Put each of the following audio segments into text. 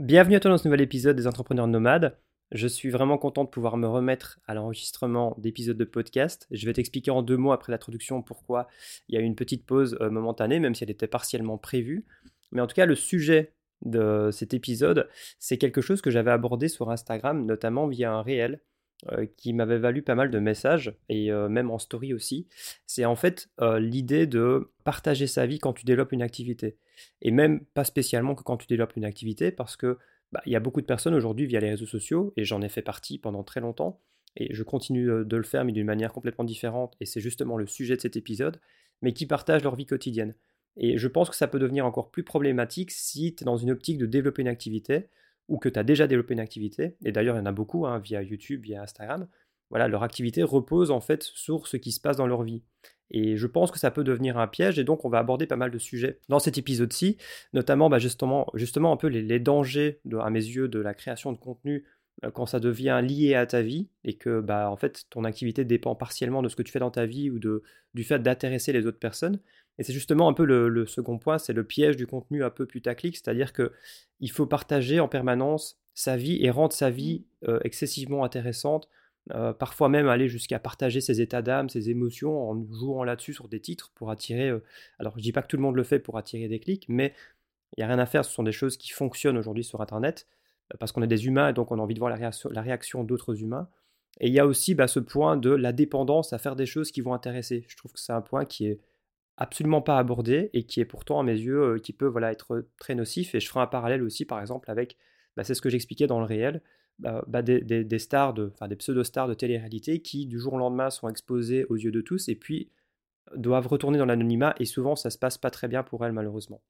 Bienvenue à toi dans ce nouvel épisode des Entrepreneurs Nomades. Je suis vraiment content de pouvoir me remettre à l'enregistrement d'épisodes de podcast. Je vais t'expliquer en deux mots après l'introduction pourquoi il y a eu une petite pause euh, momentanée, même si elle était partiellement prévue. Mais en tout cas, le sujet de cet épisode, c'est quelque chose que j'avais abordé sur Instagram, notamment via un réel euh, qui m'avait valu pas mal de messages et euh, même en story aussi. C'est en fait l'idée de partager sa vie quand tu développes une activité et même pas spécialement que quand tu développes une activité, parce que bah, il y a beaucoup de personnes aujourd'hui via les réseaux sociaux, et j'en ai fait partie pendant très longtemps, et je continue euh, de le faire, mais d'une manière complètement différente, et c'est justement le sujet de cet épisode, mais qui partagent leur vie quotidienne. Et je pense que ça peut devenir encore plus problématique si tu es dans une optique de développer une activité, ou que tu as déjà développé une activité, et d'ailleurs il y en a beaucoup hein, via YouTube, via Instagram, voilà, leur activité repose en fait sur ce qui se passe dans leur vie. Et je pense que ça peut devenir un piège, et donc on va aborder pas mal de sujets dans cet épisode-ci, notamment bah, justement, un peu les, dangers, à mes yeux, de la création de contenu euh, quand ça devient lié à ta vie, et que bah, en fait ton activité dépend partiellement de ce que tu fais dans ta vie ou de, du fait d'intéresser les autres personnes. Et c'est justement un peu le, second point, c'est le piège du contenu un peu putaclic, c'est-à-dire que il faut partager en permanence sa vie et rendre sa vie euh, excessivement intéressante euh, parfois même aller jusqu'à partager ses états d'âme, ses émotions en jouant là-dessus sur des titres pour attirer. Euh, alors je dis pas que tout le monde le fait pour attirer des clics, mais il n'y a rien à faire, ce sont des choses qui fonctionnent aujourd'hui sur Internet, parce qu'on est des humains et donc on a envie de voir la réaction, d'autres humains. Et il y a aussi bah, ce point de la dépendance à faire des choses qui vont intéresser. Je trouve que c'est un point qui est absolument pas abordé et qui est pourtant à mes yeux qui peut voilà, être très nocif. Et je ferai un parallèle aussi par exemple avec, bah, c'est ce que j'expliquais dans le réel, bah, bah, des, stars, enfin des pseudo-stars de télé-réalité qui du jour au lendemain sont exposées aux yeux de tous et puis doivent retourner dans l'anonymat et souvent ça se passe pas très bien pour elles malheureusement.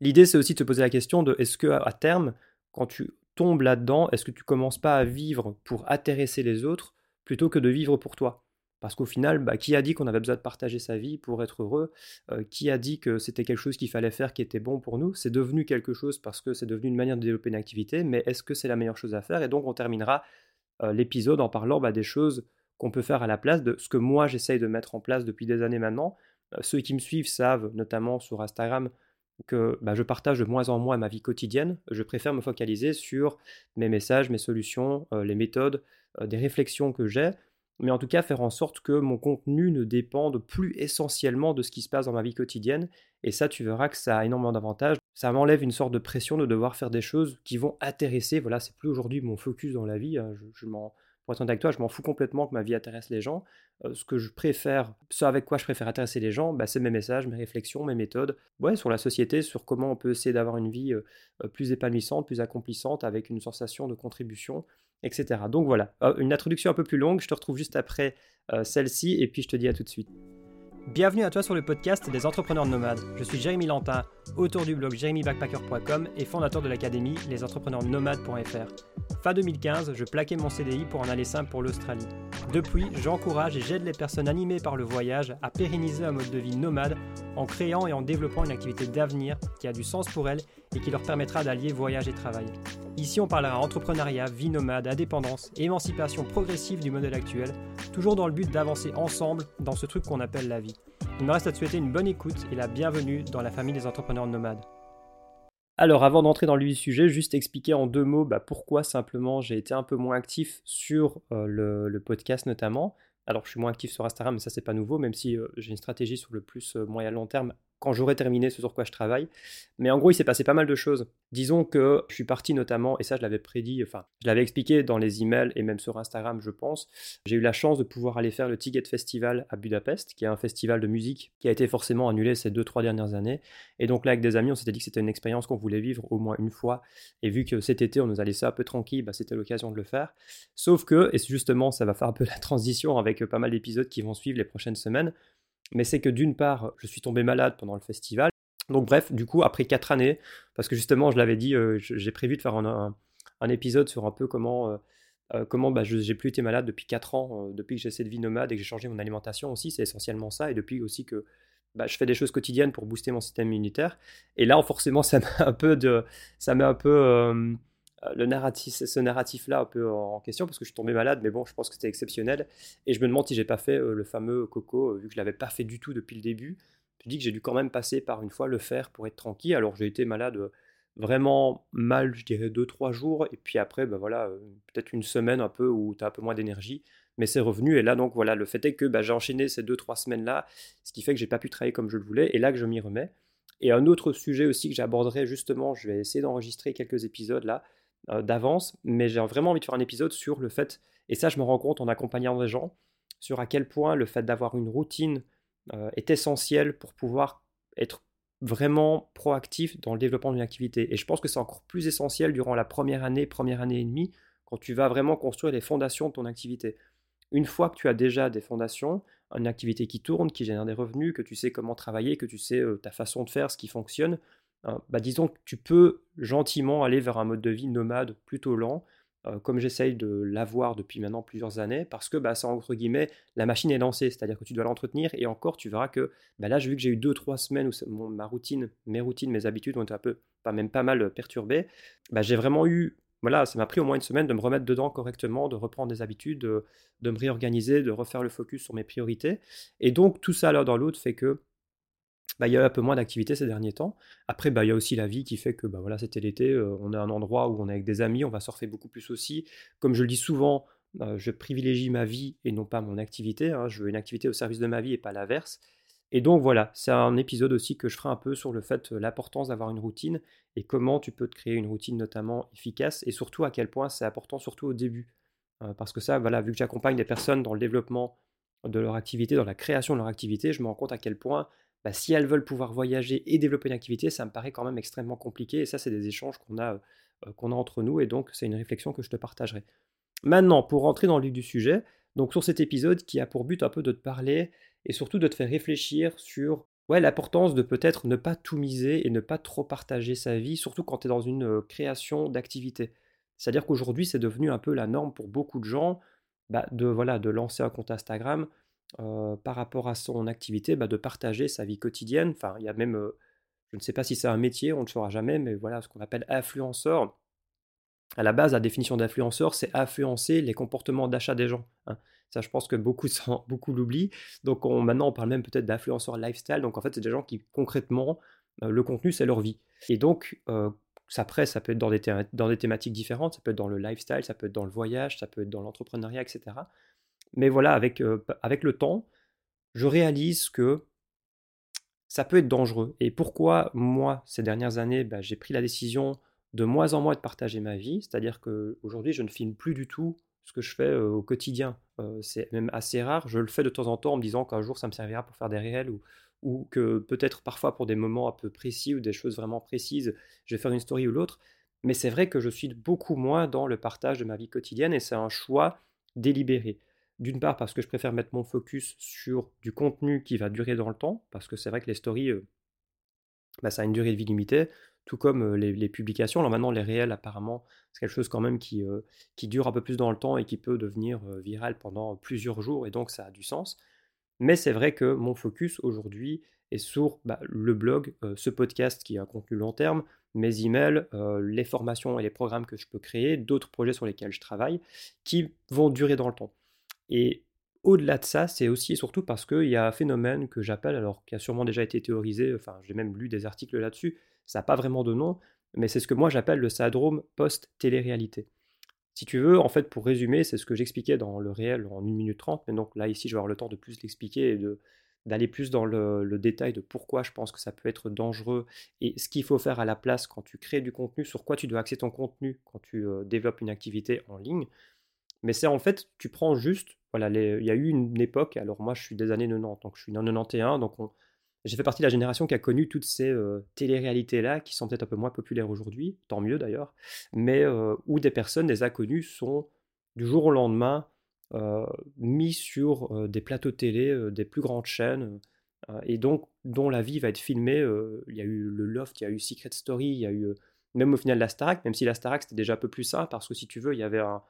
L'idée c'est aussi de te poser la question de est-ce que à terme quand tu tombes là-dedans, est-ce que tu commences pas à vivre pour intéresser les autres plutôt que de vivre pour toi? Parce qu'au final, bah, qui a dit qu'on avait besoin de partager sa vie pour être heureux? Euh, Qui a dit que c'était quelque chose qu'il fallait faire qui était bon pour nous? C'est devenu quelque chose parce que c'est devenu une manière de développer une activité, mais est-ce que c'est la meilleure chose à faire? Et donc on terminera euh, l'épisode en parlant bah, des choses qu'on peut faire à la place de ce que moi j'essaye de mettre en place depuis des années maintenant. Euh, ceux qui me suivent savent, notamment sur Instagram, que bah, je partage de moins en moins ma vie quotidienne. Je préfère me focaliser sur mes messages, mes solutions, les méthodes, des réflexions que j'ai mais en tout cas faire en sorte que mon contenu ne dépende plus essentiellement de ce qui se passe dans ma vie quotidienne. Et ça, tu verras que ça a énormément d'avantages. Ça m'enlève une sorte de pression de devoir faire des choses qui vont intéresser. Voilà, c'est plus aujourd'hui mon focus dans la vie. Hein. Je, m'en, pour être avec toi, je m'en fous complètement que ma vie intéresse les gens. Euh, ce que je préfère, ce avec quoi je préfère intéresser les gens, bah, c'est mes messages, mes réflexions, mes méthodes, ouais, sur la société, sur comment on peut essayer d'avoir une vie euh, euh, plus épanouissante, plus accomplissante, avec une sensation de contribution etc. Donc voilà, euh, une introduction un peu plus longue, je te retrouve juste après euh, celle-ci et puis je te dis à tout de suite. Bienvenue à toi sur le podcast des entrepreneurs nomades. Je suis Jérémy Lantin, auteur du blog jérémybackpacker.com et fondateur de l'académie lesentrepreneursnomades.fr. Fin 2015, je plaquais mon CDI pour en aller simple pour l'Australie. Depuis, j'encourage et j'aide les personnes animées par le voyage à pérenniser un mode de vie nomade en créant et en développant une activité d'avenir qui a du sens pour elles et qui leur permettra d'allier voyage et travail. Ici, on parlera entrepreneuriat, vie nomade, indépendance, émancipation progressive du modèle actuel, toujours dans le but d'avancer ensemble dans ce truc qu'on appelle la vie. Il me reste à te souhaiter une bonne écoute et la bienvenue dans la famille des entrepreneurs nomades. Alors avant d'entrer dans le sujet, juste expliquer en deux mots bah, pourquoi simplement j'ai été un peu moins actif sur euh, le, podcast notamment. Alors je suis moins actif sur Instagram, mais ça c'est pas nouveau, même si euh, j'ai une stratégie sur le plus euh, moyen long terme quand j'aurai terminé ce sur quoi je travaille. Mais en gros, il s'est passé pas mal de choses. Disons que je suis parti notamment, et ça je l'avais prédit, enfin, je l'avais expliqué dans les emails et même sur Instagram, je pense. J'ai eu la chance de pouvoir aller faire le Ticket Festival à Budapest, qui est un festival de musique qui a été forcément annulé ces deux, trois dernières années. Et donc là, avec des amis, on s'était dit que c'était une expérience qu'on voulait vivre au moins une fois. Et vu que cet été, on nous a laissé un peu tranquille, bah, c'était l'occasion de le faire. Sauf que, et justement, ça va faire un peu la transition avec pas mal d'épisodes qui vont suivre les prochaines semaines mais c'est que d'une part, je suis tombé malade pendant le festival. Donc bref, du coup, après quatre années, parce que justement, je l'avais dit, euh, j'ai prévu de faire un, épisode sur un peu comment, euh, euh, comment bah, j'ai plus été malade depuis quatre ans, depuis que j'ai cette vie nomade et que j'ai changé mon alimentation aussi, c'est essentiellement ça, et depuis aussi que bah, je fais des choses quotidiennes pour booster mon système immunitaire. Et là, forcément, ça met un peu de, ça met un peu euh, le narratif, ce narratif-là un peu en question parce que je suis tombé malade, mais bon, je pense que c'était exceptionnel. Et je me demande si j'ai pas fait euh, le fameux coco, euh, vu que je l'avais pas fait du tout depuis le début. Je dis que j'ai dû quand même passer par une fois le faire pour être tranquille. Alors j'ai été malade vraiment mal, je dirais, 2-3 jours, et puis après, bah voilà, peut-être une semaine un peu où tu as un peu moins d'énergie, mais c'est revenu, et là, donc voilà, le fait est que bah, j'ai enchaîné ces 2-3 semaines-là, ce qui fait que j'ai pas pu travailler comme je le voulais, et là que je m'y remets. Et un autre sujet aussi que j'aborderai justement, je vais essayer d'enregistrer quelques épisodes là, d'avance, mais j'ai vraiment envie de faire un épisode sur le fait, et ça je me rends compte en accompagnant des gens, sur à quel point le fait d'avoir une routine est essentiel pour pouvoir être vraiment proactif dans le développement d'une activité. Et je pense que c'est encore plus essentiel durant la première année, première année et demie, quand tu vas vraiment construire les fondations de ton activité. Une fois que tu as déjà des fondations, une activité qui tourne, qui génère des revenus, que tu sais comment travailler, que tu sais euh, ta façon de faire, ce qui fonctionne, hein, bah disons que tu peux gentiment aller vers un mode de vie nomade plutôt lent, euh, comme j'essaye de l'avoir depuis maintenant plusieurs années, parce que bah, ça, entre guillemets, la machine est lancée, c'est-à-dire que tu dois l'entretenir, et encore, tu verras que bah, là, vu que j'ai eu 2-3 semaines où ma routine, mes routines, mes habitudes ont été un peu, pas même pas mal perturbées, bah, j'ai vraiment eu, voilà, ça m'a pris au moins une semaine de me remettre dedans correctement, de reprendre des habitudes, de, de me réorganiser, de refaire le focus sur mes priorités, et donc tout ça l'un dans l'autre fait que bah, il y a un peu moins d'activité ces derniers temps. Après, bah, il y a aussi la vie qui fait que bah, voilà, c'était l'été, euh, on à un endroit où on est avec des amis, on va surfer beaucoup plus aussi. Comme je le dis souvent, je privilégie ma vie et non pas mon activité. Hein. Je veux une activité au service de ma vie et pas l'inverse. Et donc voilà, c'est un épisode aussi que je ferai un peu sur le fait, euh, l'importance d'avoir une routine et comment tu peux te créer une routine notamment efficace et surtout à quel point c'est important, surtout au début. parce que ça, voilà, vu que j'accompagne des personnes dans le développement de leur activité, dans la création de leur activité, je me rends compte à quel point bah, si elles veulent pouvoir voyager et développer une activité, ça me paraît quand même extrêmement compliqué. Et ça, c'est des échanges qu'on a, euh, qu'on a entre nous. Et donc, c'est une réflexion que je te partagerai. Maintenant, pour rentrer dans le vif du sujet, donc sur cet épisode qui a pour but un peu de te parler et surtout de te faire réfléchir sur ouais, l'importance de peut-être ne pas tout miser et ne pas trop partager sa vie, surtout quand tu es dans une euh, création d'activité. C'est-à-dire qu'aujourd'hui, c'est devenu un peu la norme pour beaucoup de gens bah, de, voilà, de lancer un compte Instagram, euh, par rapport à son activité, bah, de partager sa vie quotidienne. Enfin, il y a même, euh, je ne sais pas si c'est un métier, on ne le saura jamais, mais voilà ce qu'on appelle influenceur. À la base, la définition d'influenceur, c'est influencer les comportements d'achat des gens. Hein. Ça, je pense que beaucoup, beaucoup l'oublient. Donc on, maintenant, on parle même peut-être d'influenceur lifestyle. Donc en fait, c'est des gens qui, concrètement, euh, le contenu, c'est leur vie. Et donc, ça presse, ça peut être dans des thématiques différentes, ça peut être dans le lifestyle, ça peut être dans le voyage, ça peut être dans l'entrepreneuriat, etc. Mais voilà, avec, avec le temps, je réalise que ça peut être dangereux. Et pourquoi moi, ces dernières années, bah, j'ai pris la décision de moins en moins de partager ma vie, c'est-à-dire qu'aujourd'hui, je ne filme plus du tout ce que je fais au quotidien. C'est même assez rare. Je le fais de temps en temps en me disant qu'un jour, ça me servira pour faire des réels ou, ou que peut-être parfois pour des moments un peu précis ou des choses vraiment précises, je vais faire une story ou l'autre. Mais c'est vrai que je suis beaucoup moins dans le partage de ma vie quotidienne et c'est un choix délibéré. D'une part parce que je préfère mettre mon focus sur du contenu qui va durer dans le temps, parce que c'est vrai que les stories, euh, bah, ça a une durée de vie limitée, tout comme euh, les, publications. Alors maintenant, les réels, apparemment, c'est quelque chose quand même qui, euh, dure un peu plus dans le temps et qui peut devenir viral pendant plusieurs jours, et donc ça a du sens. Mais c'est vrai que mon focus aujourd'hui est sur bah, le blog, ce podcast qui est un contenu long terme, mes emails, les formations et les programmes que je peux créer, d'autres projets sur lesquels je travaille, qui vont durer dans le temps. Et au-delà de ça, c'est aussi et surtout parce qu'il y a un phénomène que j'appelle, alors qui a sûrement déjà été théorisé, enfin j'ai même lu des articles là-dessus, ça n'a pas vraiment de nom, mais c'est ce que moi j'appelle le syndrome post-télé-réalité. Si tu veux, en fait, pour résumer, c'est ce que j'expliquais dans le réel en 1 minute 30, mais donc là, ici, je vais avoir le temps de plus l'expliquer et d'aller plus dans le, détail de pourquoi je pense que ça peut être dangereux et ce qu'il faut faire à la place quand tu crées du contenu, sur quoi tu dois axer ton contenu quand tu euh, développes une activité en ligne. Mais c'est en fait, tu prends juste, voilà, il y a eu une époque, alors moi je suis des années 90, donc je suis né en 91, donc j'ai fait partie de la génération qui a connu toutes ces euh, télé-réalités-là, qui sont peut-être un peu moins populaires aujourd'hui, tant mieux d'ailleurs, mais euh, où des personnes, des inconnus, sont du jour au lendemain euh, mis sur des plateaux télé, des plus grandes chaînes, et donc dont la vie va être filmée. il y a eu le Loft, il y a eu Secret Story, il y a eu même au final la Starac, même si la Starac c'était déjà un peu plus simple, parce que si tu veux, il y avait un,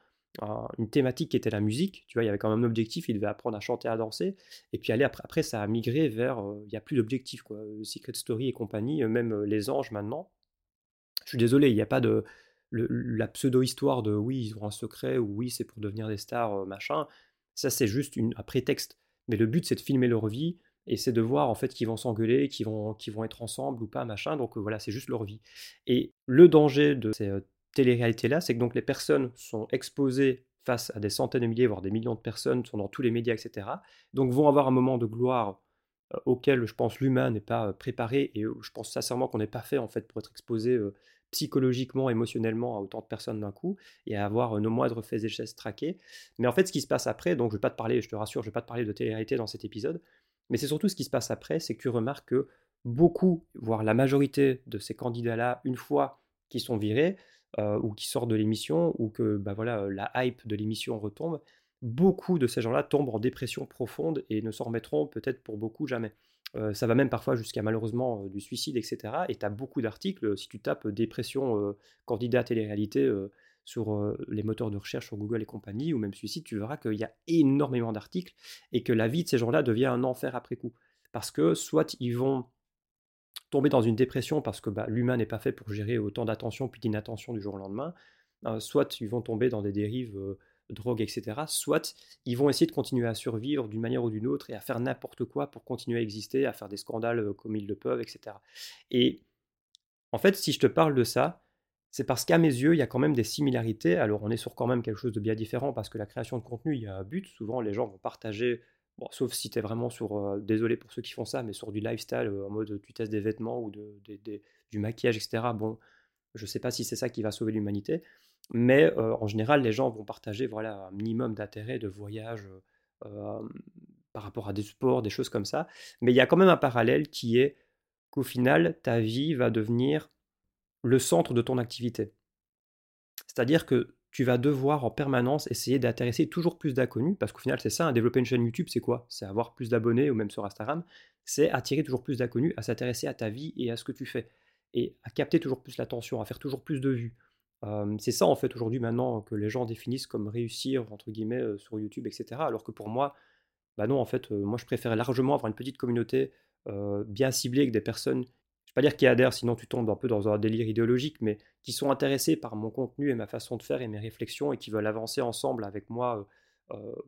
une thématique qui était la musique. Tu vois, il y avait quand même un objectif, il devait apprendre à chanter, à danser. Et puis aller après, après ça a migré vers, euh, il n'y a plus d'objectif, quoi. Euh, Secret Story et compagnie, euh, même les anges maintenant. Je suis désolé, il n'y a pas de la pseudo-histoire de oui, ils ont un secret ou oui, c'est pour devenir des stars, machin. Ça, c'est juste un prétexte. Mais le but, c'est de filmer leur vie. et c'est de voir en fait qu'ils vont s'engueuler, qu'ils vont, qu'ils vont être ensemble ou pas, machin. Donc voilà, c'est juste leur vie. Et le danger de ces télé-réalités-là, c'est que donc les personnes sont exposées face à des centaines de milliers, voire des millions de personnes, sont dans tous les médias, etc. Donc vont avoir un moment de gloire auquel je pense l'humain n'est pas préparé et je pense sincèrement qu'on n'est pas fait en fait pour être exposé psychologiquement, émotionnellement à autant de personnes d'un coup et à avoir nos moindres faits et gestes traqués. Mais en fait, ce qui se passe après, donc je ne vais pas te parler, je te rassure, je ne vais pas te parler de télé-réalité dans cet épisode, mais c'est surtout ce qui se passe après, c'est que tu remarques que beaucoup, voire la majorité de ces candidats-là, une fois qu'ils sont virés, ou qui sortent de l'émission, ou que bah voilà, la hype de l'émission retombe, beaucoup de ces gens-là tombent en dépression profonde et ne s'en remettront peut-être pour beaucoup jamais. Euh, ça va même parfois jusqu'à malheureusement euh, du suicide, etc. Et tu as beaucoup d'articles, si tu tapes dépression euh, candidat télé-réalité sur les moteurs de recherche sur Google et compagnie, ou même suicide, tu verras qu'il y a énormément d'articles et que la vie de ces gens-là devient un enfer après coup. Parce que soit ils vont tomber dans une dépression parce que bah, l'humain n'est pas fait pour gérer autant d'attention puis d'inattention du jour au lendemain, soit ils vont tomber dans des dérives drogue, etc., soit ils vont essayer de continuer à survivre d'une manière ou d'une autre et à faire n'importe quoi pour continuer à exister, à faire des scandales euh, comme ils le peuvent, etc. Et en fait, si je te parle de ça, c'est parce qu'à mes yeux, il y a quand même des similarités. Alors, on est sur quand même quelque chose de bien différent parce que la création de contenu, il y a un but. Souvent, les gens vont partager, bon, sauf si tu es vraiment sur, euh, désolé pour ceux qui font ça, mais sur du lifestyle, euh, en mode tu testes des vêtements ou du maquillage, etc. Bon, je ne sais pas si c'est ça qui va sauver l'humanité. Mais euh, en général, les gens vont partager voilà, un minimum d'intérêt de voyage par rapport à des sports, des choses comme ça. Mais il y a quand même un parallèle qui est qu'au final, ta vie va devenir le centre de ton activité. C'est-à-dire que tu vas devoir en permanence essayer d'intéresser toujours plus d'inconnus, parce qu'au final, c'est ça, développer une chaîne YouTube, c'est quoi? C'est avoir plus d'abonnés, ou même sur Instagram, c'est attirer toujours plus d'inconnus à s'intéresser à ta vie et à ce que tu fais, et à capter toujours plus l'attention, à faire toujours plus de vues, c'est ça en fait aujourd'hui maintenant que les gens définissent comme réussir entre guillemets sur YouTube, etc. Alors que pour moi, bah non en fait, moi je préfère largement avoir une petite communauté bien ciblée avec des personnes, pas dire qui adhèrent, sinon tu tombes un peu dans un délire idéologique, mais qui sont intéressés par mon contenu et ma façon de faire et mes réflexions et qui veulent avancer ensemble avec moi,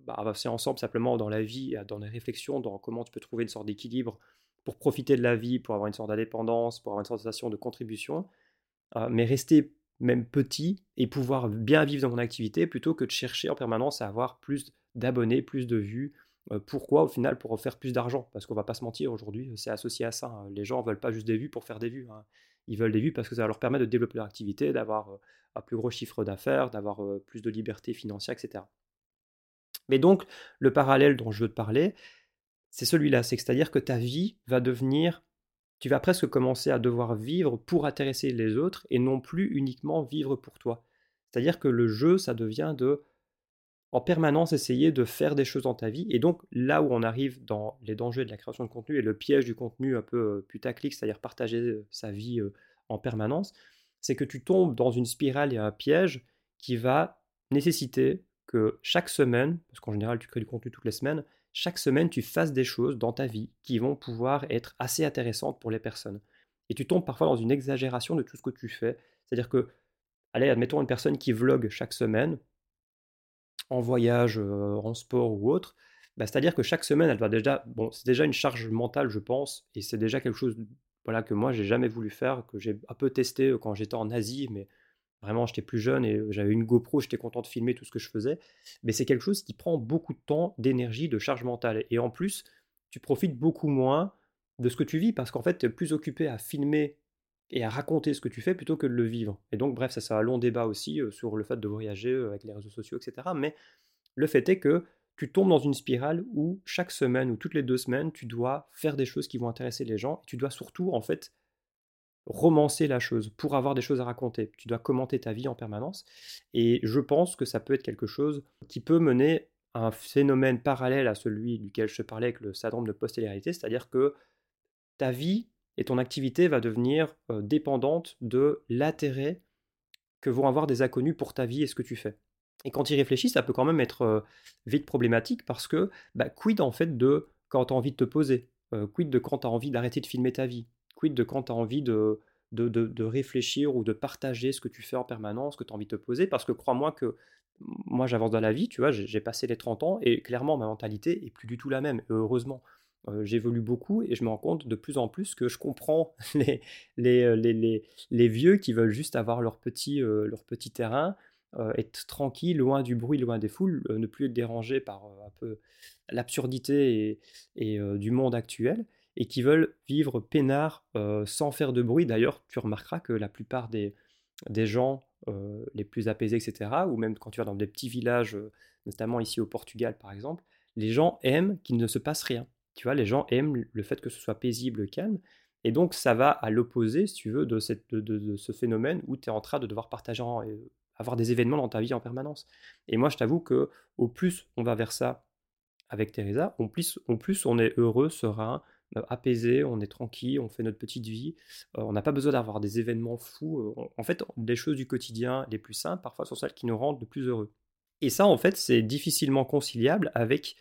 bah, avancer ensemble simplement dans la vie, dans les réflexions, dans comment tu peux trouver une sorte d'équilibre pour profiter de la vie, pour avoir une sorte d'indépendance, pour avoir une sensation de contribution, mais rester même petit, et pouvoir bien vivre dans mon activité plutôt que de chercher en permanence à avoir plus d'abonnés, plus de vues. Euh, pourquoi au final Pour faire plus d'argent? Parce qu'on va pas se mentir, aujourd'hui, c'est associé à ça. Hein. Les gens ne veulent pas juste des vues pour faire des vues. Hein. Ils veulent des vues parce que ça leur permet de développer leur activité, d'avoir euh, un plus gros chiffre d'affaires, d'avoir euh, plus de liberté financière, etc. Mais donc, le parallèle dont je veux te parler, c'est celui-là. C'est-à-dire que ta vie va devenir tu vas presque commencer à devoir vivre pour intéresser les autres et non plus uniquement vivre pour toi. C'est-à-dire que le jeu, ça devient de en permanence essayer de faire des choses dans ta vie. Et donc là où on arrive dans les dangers de la création de contenu et le piège du contenu un peu euh, putaclic, c'est-à-dire partager euh, sa vie euh, en permanence, c'est que tu tombes dans une spirale et un piège qui va nécessiter que chaque semaine, parce qu'en général tu crées du contenu toutes les semaines, chaque semaine, tu fasses des choses dans ta vie qui vont pouvoir être assez intéressantes pour les personnes. Et tu tombes parfois dans une exagération de tout ce que tu fais. C'est-à-dire que, allez, admettons une personne qui vlog chaque semaine, en voyage, en sport ou autre, bah, c'est-à-dire que chaque semaine, elle doit déjà, bon, c'est déjà une charge mentale, je pense, et c'est déjà quelque chose, voilà, que moi j'ai jamais voulu faire, que j'ai un peu testé quand j'étais en Asie, mais Vraiment, j'étais plus jeune et j'avais une GoPro, j'étais content de filmer tout ce que je faisais. Mais c'est quelque chose qui prend beaucoup de temps, d'énergie, de charge mentale. Et en plus, tu profites beaucoup moins de ce que tu vis parce qu'en fait, tu es plus occupé à filmer et à raconter ce que tu fais plutôt que de le vivre. Et donc, bref, ça, c'est un long débat aussi sur le fait de voyager avec les réseaux sociaux, etc. Mais le fait est que tu tombes dans une spirale où chaque semaine ou toutes les deux semaines, tu dois faire des choses qui vont intéresser les gens. Et tu dois surtout, en fait, romancer la chose pour avoir des choses à raconter. Tu dois commenter ta vie en permanence. Et je pense que ça peut être quelque chose qui peut mener à un phénomène parallèle à celui duquel je parlais avec le syndrome de post-télérité, c'est-à-dire que ta vie et ton activité va devenir euh, dépendante de l'intérêt que vont avoir des inconnus pour ta vie et ce que tu fais. Et quand tu y ça peut quand même être euh, vite problématique parce que bah, quid en fait de quand tu as envie de te poser, euh, quid de quand tu as envie d'arrêter de filmer ta vie, quid de quand tu as envie de, de, réfléchir ou de partager ce que tu fais en permanence, ce que tu as envie de te poser, parce que crois-moi que moi j'avance dans la vie, tu vois, j'ai passé les 30 ans et clairement ma mentalité est plus du tout la même, heureusement. J'évolue beaucoup et je me rends compte de plus en plus que je comprends les, les, les, les vieux qui veulent juste avoir leur petit, leur petit terrain, être tranquille, loin du bruit, loin des foules, ne plus être dérangé par un peu l'absurdité et, et du monde actuel et qui veulent vivre peinard sans faire de bruit. D'ailleurs, tu remarqueras que la plupart des, des gens les plus apaisés, etc., ou même quand tu vas dans des petits villages, notamment ici au Portugal par exemple, les gens aiment qu'il ne se passe rien. Tu vois, les gens aiment le fait que ce soit paisible, calme. Et donc, ça va à l'opposé, si tu veux, de, ce phénomène où tu es en train de devoir partager, avoir des événements dans ta vie en permanence. Et moi, je t'avoue que au plus on va vers ça avec Teresa, au plus, on est heureux, serein, euh, apaisé, on est tranquille, on fait notre petite vie. Euh, on n'a pas besoin d'avoir des événements fous. Euh, en fait, des choses du quotidien les plus simples, parfois, sont celles qui nous rendent le plus heureux. Et ça, en fait, c'est difficilement conciliable avec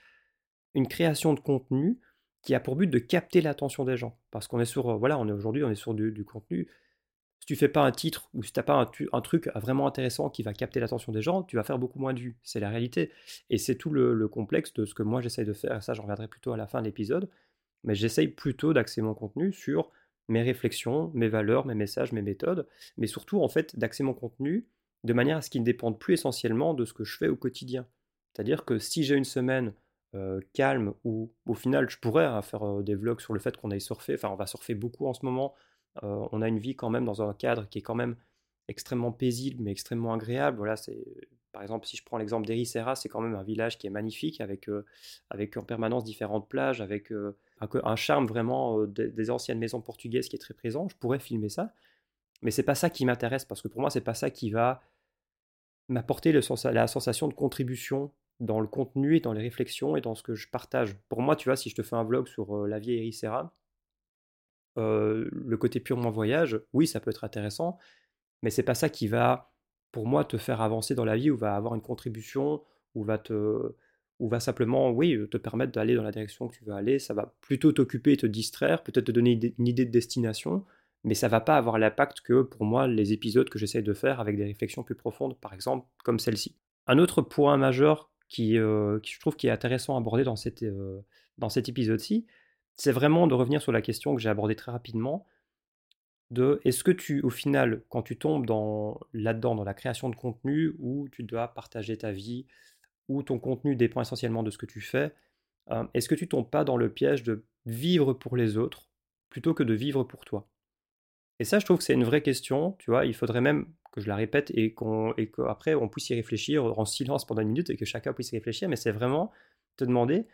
une création de contenu qui a pour but de capter l'attention des gens. Parce qu'on est sur, voilà, on est aujourd'hui, on est sur du, contenu. Si tu fais pas un titre ou si tu n'as pas un, truc vraiment intéressant qui va capter l'attention des gens, tu vas faire beaucoup moins de vues. C'est la réalité. Et c'est tout le, le, complexe de ce que moi j'essaye de faire. Ça, j'en reviendrai plutôt à la fin de l'épisode mais j'essaye plutôt d'axer mon contenu sur mes réflexions, mes valeurs, mes messages, mes méthodes, mais surtout en fait d'axer mon contenu de manière à ce qu'il ne dépende plus essentiellement de ce que je fais au quotidien. C'est-à-dire que si j'ai une semaine euh, calme où au final je pourrais hein, faire des vlogs sur le fait qu'on aille surfer, enfin on va surfer beaucoup en ce moment, on a une vie quand même dans un cadre qui est quand même extrêmement paisible mais extrêmement agréable. Voilà, c'est par exemple, si je prends l'exemple d'Ericeira, c'est quand même un village qui est magnifique, avec, avec en permanence différentes plages, avec un, charme vraiment des, anciennes maisons portugaises qui est très présent. Je pourrais filmer ça, mais c'est pas ça qui m'intéresse, parce que pour moi, c'est pas ça qui va m'apporter la sensation de contribution dans le contenu et dans les réflexions et dans ce que je partage. Pour moi, tu vois, si je te fais un vlog sur la vie Ericeira, le côté purement voyage, oui, ça peut être intéressant, mais c'est pas ça qui va pour moi, te faire avancer dans la vie ou va avoir une contribution ou va te ou va simplement, oui, te permettre d'aller dans la direction que tu veux aller. Ça va plutôt t'occuper et te distraire, peut-être te donner une idée de destination, mais ça va pas avoir l'impact que, pour moi, les épisodes que j'essaie de faire avec des réflexions plus profondes, par exemple, comme celle-ci. Un autre point majeur qui, euh, qui, je trouve qui est intéressant à aborder dans, cette, euh, dans cet épisode-ci, c'est vraiment de revenir sur la question que j'ai abordée très rapidement, de est-ce que tu, au final, quand tu tombes dans, là-dedans, dans la création de contenu, où tu dois partager ta vie, où ton contenu dépend essentiellement de ce que tu fais, euh, est-ce que tu tombes pas dans le piège de vivre pour les autres plutôt que de vivre pour toi? Et ça, je trouve que c'est une vraie question, tu vois, il faudrait même que je la répète et, qu'après on puisse y réfléchir en silence pendant une minute et que chacun puisse y réfléchir, mais c'est vraiment te demander,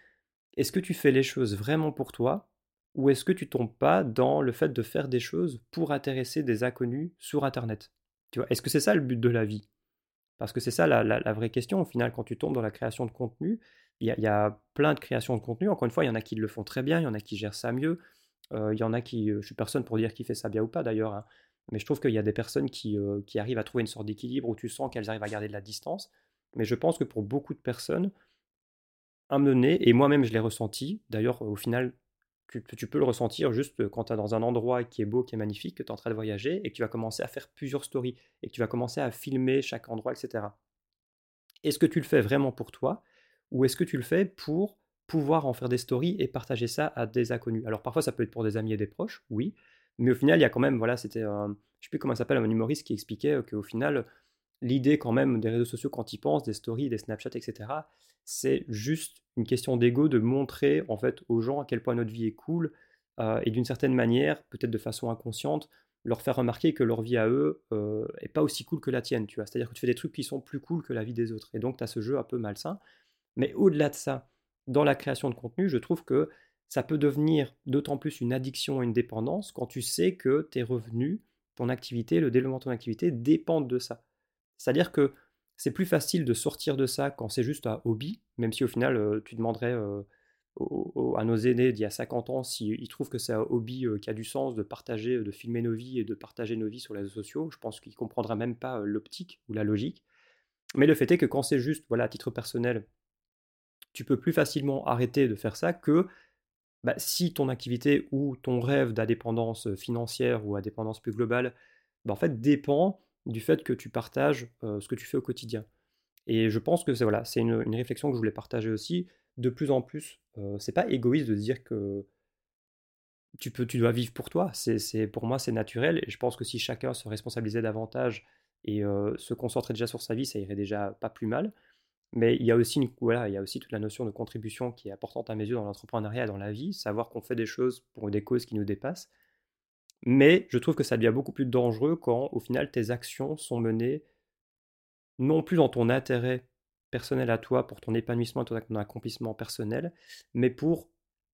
est-ce que tu fais les choses vraiment pour toi ou est-ce que tu tombes pas dans le fait de faire des choses pour intéresser des inconnus sur Internet? Tu vois, Est-ce que c'est ça le but de la vie? Parce que c'est ça la, vraie question au final quand tu tombes dans la création de contenu. Il y, a, plein de créations de contenu. Encore une fois, il y en a qui le font très bien, il y en a qui gèrent ça mieux. Euh, il y en a qui, euh, je suis personne pour dire qui fait ça bien ou pas d'ailleurs, hein, mais je trouve qu'il y a des personnes qui, euh, qui arrivent à trouver une sorte d'équilibre où tu sens qu'elles arrivent à garder de la distance. Mais je pense que pour beaucoup de personnes, un mener, et moi-même je l'ai ressenti, d'ailleurs au final tu, peux le ressentir juste quand tu es dans un endroit qui est beau, qui est magnifique, que tu es en train de voyager et que tu vas commencer à faire plusieurs stories et que tu vas commencer à filmer chaque endroit, etc. Est-ce que tu le fais vraiment pour toi ou est-ce que tu le fais pour pouvoir en faire des stories et partager ça à des inconnus? Alors parfois ça peut être pour des amis et des proches, oui, mais au final il y a quand même, voilà, c'était, un, je sais plus comment s'appelle, un humoriste qui expliquait qu'au final l'idée quand même des réseaux sociaux quand ils pensent, des stories, des Snapchat, etc., c'est juste une question d'ego de montrer en fait aux gens à quel point notre vie est cool et d'une certaine manière, peut-être de façon inconsciente, leur faire remarquer que leur vie à eux euh, est pas aussi cool que la tienne, tu vois. C'est-à-dire que tu fais des trucs qui sont plus cool que la vie des autres. Et donc tu as ce jeu un peu malsain. Mais au-delà de ça, dans la création de contenu, je trouve que ça peut devenir d'autant plus une addiction et une dépendance quand tu sais que tes revenus, ton activité, le développement de ton activité dépendent de ça. C'est-à-dire que c'est plus facile de sortir de ça quand c'est juste un hobby, même si au final tu demanderais à nos aînés d'il y a 50 ans s'ils trouvent que c'est un hobby qui a du sens de partager, de filmer nos vies et de partager nos vies sur les réseaux sociaux. Je pense qu'ils ne comprendraient même pas l'optique ou la logique. Mais le fait est que quand c'est juste, voilà, à titre personnel, tu peux plus facilement arrêter de faire ça que bah, si ton activité ou ton rêve d'indépendance financière ou indépendance plus globale, bah, dépend du fait que tu partages ce que tu fais au quotidien. Et je pense que c'est une, réflexion que je voulais partager aussi. De plus en plus, euh, c'est pas égoïste de dire que tu peux, tu dois vivre pour toi. C'est, pour moi, c'est naturel. Et je pense que si chacun se responsabilisait davantage et se concentrait déjà sur sa vie, ça irait déjà pas plus mal. Mais il y a aussi voilà, il y a aussi toute la notion de contribution qui est importante à mes yeux dans l'entrepreneuriat dans la vie, savoir qu'on fait des choses pour des causes qui nous dépassent. Mais je trouve que ça devient beaucoup plus dangereux quand, au final, tes actions sont menées non plus dans ton intérêt personnel à toi, pour ton épanouissement et ton accomplissement personnel, mais pour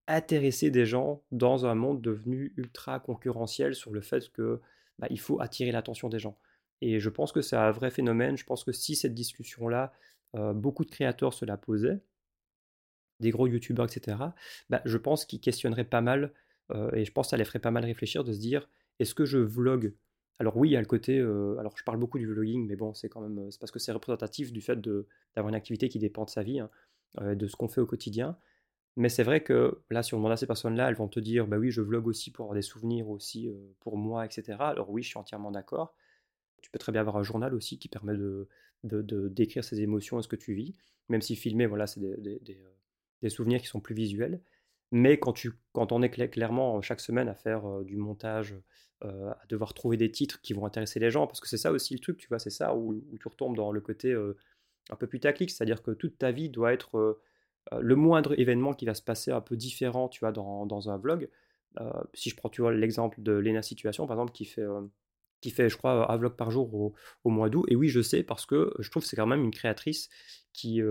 intéresser des gens dans un monde devenu ultra concurrentiel sur le fait que bah, il faut attirer l'attention des gens. Et je pense que c'est un vrai phénomène. Je pense que si cette discussion-là, beaucoup de créateurs se la posaient, des gros youtubeurs, etc., bah, je pense qu'ils questionneraient pas mal, et je pense que ça les ferait pas mal réfléchir de se dire, est-ce que je vlog alors oui, il y a le côté, alors je parle beaucoup du vlogging, mais bon, c'est quand même, c'est parce que c'est représentatif du fait d'avoir une activité qui dépend de sa vie, hein, de ce qu'on fait au quotidien. Mais c'est vrai que là, si on demande à ces personnes-là, elles vont te dire Bah oui, je vlog aussi pour avoir des souvenirs aussi pour moi, etc. Alors oui, je suis entièrement d'accord. Tu peux très bien avoir un journal aussi qui permet de, de, décrire ses émotions et ce que tu vis, même si filmer, voilà, c'est des, des, euh, souvenirs qui sont plus visuels. Mais quand, tu, quand on est clairement chaque semaine à faire euh, du montage, à devoir trouver des titres qui vont intéresser les gens, parce que c'est ça aussi le truc, tu vois, c'est ça où, tu retombes dans le côté un peu putaclic, c'est-à-dire que toute ta vie doit être euh, le moindre événement qui va se passer un peu différent, tu vois, dans, un vlog. Euh, si je prends, tu vois, l'exemple de Lena Situation, par exemple, qui fait, euh, qui fait, je crois, un vlog par jour au, mois d'août. Et oui, je sais, parce que je trouve que c'est quand même une créatrice qui,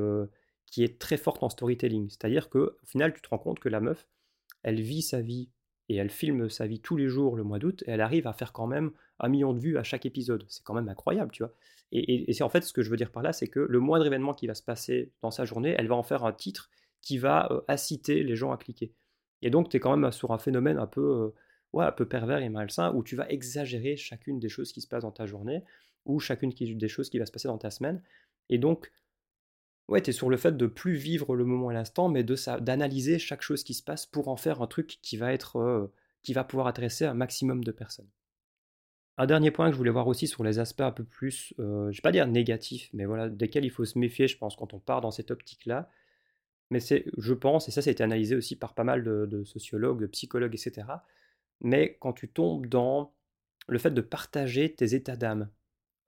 qui est très forte en storytelling. C'est-à-dire qu'au final, tu te rends compte que la meuf, elle vit sa vie et elle filme sa vie tous les jours le mois d'août et elle arrive à faire quand même un million de vues à chaque épisode. C'est quand même incroyable, tu vois. Et, c'est en fait ce que je veux dire par là, c'est que le moindre événement qui va se passer dans sa journée, elle va en faire un titre qui va euh, inciter les gens à cliquer. Et donc, tu es quand même sur un phénomène un peu, euh, un peu pervers et malsain où tu vas exagérer chacune des choses qui se passent dans ta journée ou chacune des choses qui va se passer dans ta semaine. Et donc, ouais, tu es sur le fait de plus vivre le moment à l'instant, mais d'analyser chaque chose qui se passe pour en faire un truc qui va, être, euh, qui va pouvoir adresser un maximum de personnes. Un dernier point que je voulais voir aussi sur les aspects un peu plus, euh, je vais pas dire négatifs, mais voilà, desquels il faut se méfier, je pense, quand on part dans cette optique-là. Mais c'est, je pense, et ça, ça a été analysé aussi par pas mal de, sociologues, de psychologues, etc. Mais quand tu tombes dans le fait de partager tes états d'âme.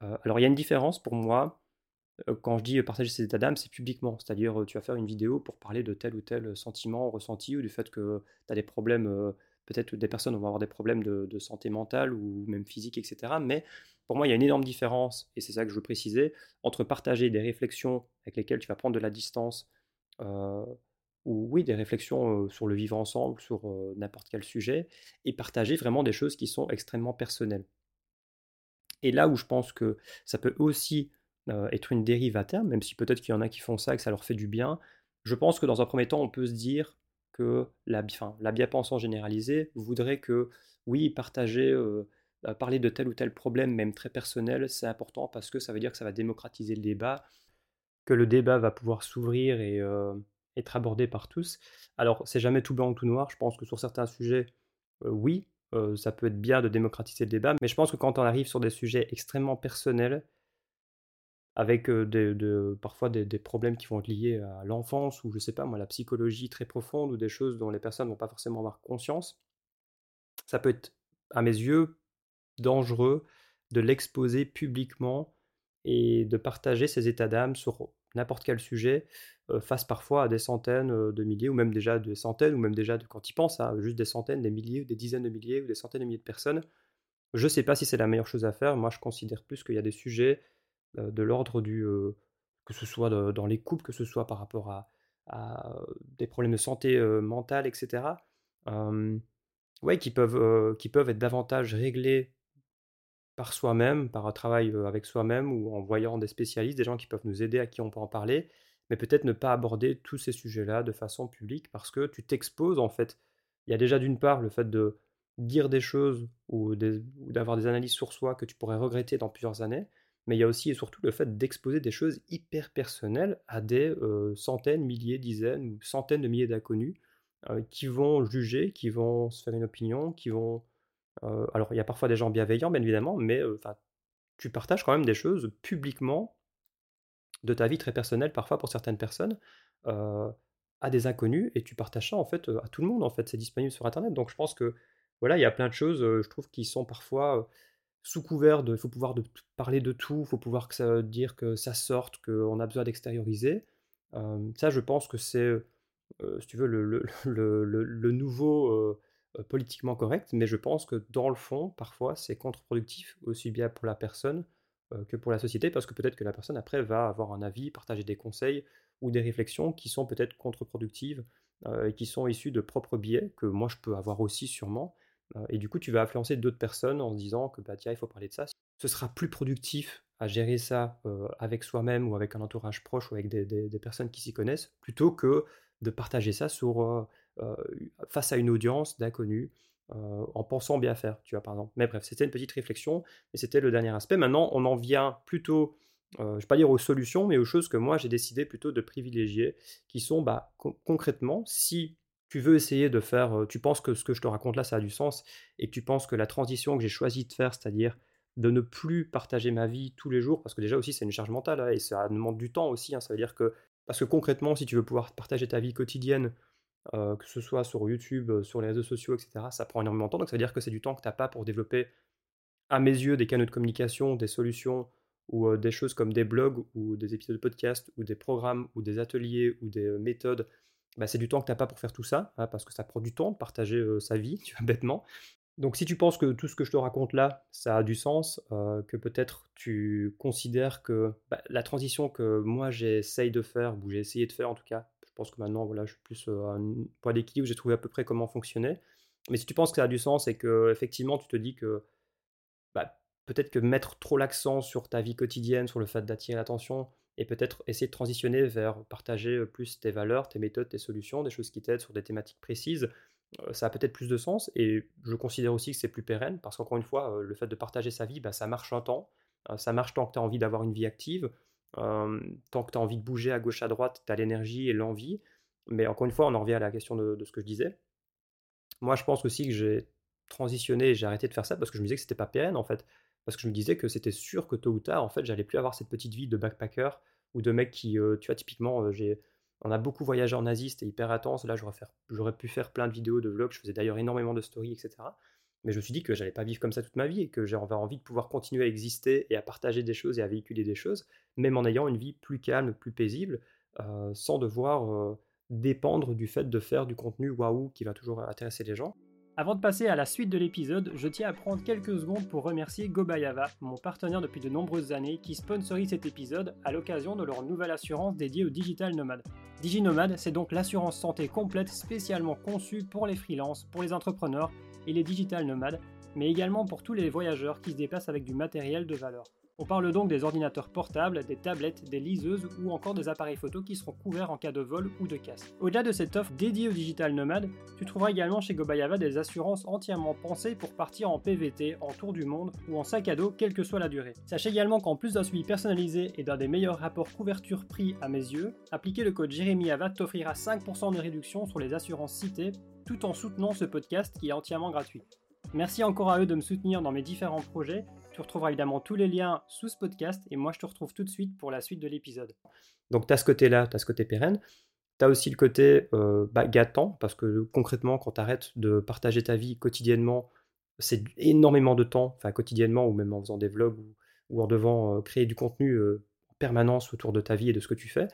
Alors, il y a une différence pour moi. Quand je dis partager ses états d'âme, c'est publiquement. C'est-à-dire, tu vas faire une vidéo pour parler de tel ou tel sentiment ressenti ou du fait que tu as des problèmes peut-être des personnes vont avoir des problèmes de, santé mentale ou même physique, etc. Mais pour moi, il y a une énorme différence, et c'est ça que je veux préciser, entre partager des réflexions avec lesquelles tu vas prendre de la distance, ou oui, des réflexions sur le vivre ensemble, sur n'importe quel sujet, et partager vraiment des choses qui sont extrêmement personnelles. Et là où je pense que ça peut aussi être une dérive à terme, même si peut-être qu'il y en a qui font ça et que ça leur fait du bien, je pense que dans un premier temps, on peut se dire, que la, bien-pensance généralisée voudrait que, oui, partager, euh, parler de tel ou tel problème, même très personnel, c'est important parce que ça veut dire que ça va démocratiser le débat, que le débat va pouvoir s'ouvrir et être abordé par tous. Alors, c'est jamais tout blanc ou tout noir. Je pense que sur certains sujets, oui, ça peut être bien de démocratiser le débat, mais je pense que quand on arrive sur des sujets extrêmement personnels, avec parfois des, problèmes qui vont être liés à l'enfance ou je sais pas moi la psychologie très profonde ou des choses dont les personnes vont pas forcément avoir conscience. Ça peut être à mes yeux dangereux de l'exposer publiquement et de partager ses états d'âme sur n'importe quel sujet face parfois à des centaines de milliers ou même déjà des centaines ou même déjà quand il pense à juste des centaines, des milliers, des dizaines de milliers ou des centaines de milliers de personnes. Je ne sais pas si c'est la meilleure chose à faire. Moi, je considère plus qu'il y a des sujets euh, de l'ordre du euh, que ce soit dans les couples, que ce soit par rapport à, des problèmes de santé euh, mentale, etc. ouais, qui peuvent, qui peuvent être davantage réglés par soi-même, par un travail avec soi-même ou en voyant des spécialistes, des gens qui peuvent nous aider, à qui on peut en parler, mais peut-être ne pas aborder tous ces sujets-là de façon publique parce que tu t'exposes en fait. Il y a déjà d'une part le fait de dire des choses ou d'avoir des analyses sur soi que tu pourrais regretter dans plusieurs années, mais il y a aussi et surtout le fait d'exposer des choses hyper personnelles à des euh, centaines, milliers, dizaines ou centaines de milliers d'inconnus euh, qui vont juger, qui vont se faire une opinion, qui vont... Alors il y a parfois des gens bienveillants, bien évidemment, mais tu partages quand même des choses publiquement de ta vie très personnelle parfois pour certaines personnes à des inconnus et tu partages ça en fait à tout le monde en fait c'est disponible sur internet. Donc je pense que voilà il y a plein de choses je trouve qui sont parfois sous couvert de il faut pouvoir de, parler de tout il faut pouvoir que ça, dire que ça sorte qu'on a besoin d'extérioriser. Ça je pense que c'est si tu veux le nouveau politiquement correct mais je pense que dans le fond parfois c'est contre-productif aussi bien pour la personne que pour la société parce que peut-être que la personne après va avoir un avis partager des conseils ou des réflexions qui sont peut-être contre-productives euh, et qui sont issues de propres biais que moi je peux avoir aussi sûrement. Euh, et du coup, tu vas influencer d'autres personnes en se disant que bah, tiens, il faut parler de ça. Ce sera plus productif à gérer ça euh, avec soi-même ou avec un entourage proche ou avec des, personnes qui s'y connaissent plutôt que de partager ça sur, face à une audience d'inconnus. en pensant bien faire, tu vois, par exemple. Mais bref, c'était une petite réflexion, et c'était le dernier aspect. Maintenant, on en vient plutôt je ne vais pas dire aux solutions, mais aux choses que moi j'ai décidé plutôt de privilégier, qui sont bah, concrètement, si tu veux essayer de faire, tu penses que ce que je te raconte là, ça a du sens, et tu penses que la transition que j'ai choisi de faire, c'est-à-dire de ne plus partager ma vie tous les jours, parce que déjà aussi c'est une charge mentale, hein, et ça demande du temps aussi, hein, ça veut dire que, parce que concrètement, si tu veux pouvoir partager ta vie quotidienne, euh, que ce soit sur YouTube, sur les réseaux sociaux, etc., ça prend énormément de temps, donc ça veut dire que c'est du temps que tu n'as pas pour développer, à mes yeux, des canaux de communication, des solutions, ou des choses comme des blogs ou des épisodes de podcast ou des programmes ou des ateliers ou des méthodes, bah, c'est du temps que tu n'as pas pour faire tout ça, hein, parce que ça prend du temps de partager sa vie, tu vois, bêtement. Donc si tu penses que tout ce que je te raconte là, ça a du sens, que peut-être tu considères que bah, la transition que moi j'essaye de faire, ou j'ai essayé de faire en tout cas, pense que maintenant voilà, je suis plus à un point d'équilibre, j'ai trouvé à peu près comment fonctionner. Mais si tu penses que ça a du sens et que effectivement tu te dis que bah, peut-être que mettre trop l'accent sur ta vie quotidienne, sur le fait d'attirer l'attention, et peut-être essayer de transitionner vers partager plus tes valeurs, tes méthodes, tes solutions, des choses qui t'aident sur des thématiques précises, ça a peut-être plus de sens. Et je considère aussi que c'est plus pérenne, parce qu'encore une fois, le fait de partager sa vie, bah, ça marche un temps. ça marche tant que tu as envie d'avoir une vie active, tant que tu as envie de bouger à gauche, à droite, tu as l'énergie et l'envie. Mais encore une fois, on en revient à la question de, ce que je disais. Moi, je pense aussi que j'ai transitionné et j'ai arrêté de faire ça parce que je me disais que c'était pas pérenne en fait parce que je me disais que c'était sûr que tôt ou tard, en fait, j'allais plus avoir cette petite vie de backpacker ou de mec qui, tu vois, typiquement, j'ai, on a beaucoup voyagé en Asie, hyper intense. Là, j'aurais, j'aurais pu faire plein de vidéos, de vlogs, je faisais d'ailleurs énormément de stories, etc. Mais je me suis dit que j'allais pas vivre comme ça toute ma vie et que j'avais envie de pouvoir continuer à exister et à partager des choses et à véhiculer des choses, même en ayant une vie plus calme, plus paisible, euh, sans devoir dépendre du fait de faire du contenu waouh qui va toujours intéresser les gens. Avant de passer à la suite de l'épisode, je tiens à prendre quelques secondes pour remercier Gobayava, mon partenaire depuis de nombreuses années, qui sponsorise cet épisode à l'occasion de leur nouvelle assurance dédiée aux digital nomades. DigiNomad, c'est donc l'assurance santé complète spécialement conçue pour les freelances, pour les entrepreneurs et les digital nomades, mais également pour tous les voyageurs qui se déplacent avec du matériel de valeur. On parle donc des ordinateurs portables, des tablettes, des liseuses ou encore des appareils photo qui seront couverts en cas de vol ou de casse. Au-delà de cette offre dédiée aux digital nomades, tu trouveras également chez Gobayava des assurances entièrement pensées pour partir en PVT, en tour du monde ou en sac à dos, quelle que soit la durée. Sache également qu'en plus d'un suivi personnalisé et d'un des meilleurs rapports couverture-prix à mes yeux, appliquer le code JEREMYAVA t'offrira 5% de réduction sur les assurances citées tout en soutenant ce podcast qui est entièrement gratuit. Merci encore à eux de me soutenir dans mes différents projets tu retrouveras évidemment tous les liens sous ce podcast et moi je te retrouve tout de suite pour la suite de l'épisode. Donc tu as ce côté-là, tu as ce côté pérenne. Tu as aussi le côté euh, bah, gâtant parce que concrètement quand tu arrêtes de partager ta vie quotidiennement, c'est énormément de temps, enfin quotidiennement ou même en faisant des vlogs ou, en devant euh, créer du contenu euh, en permanence autour de ta vie et de ce que tu fais.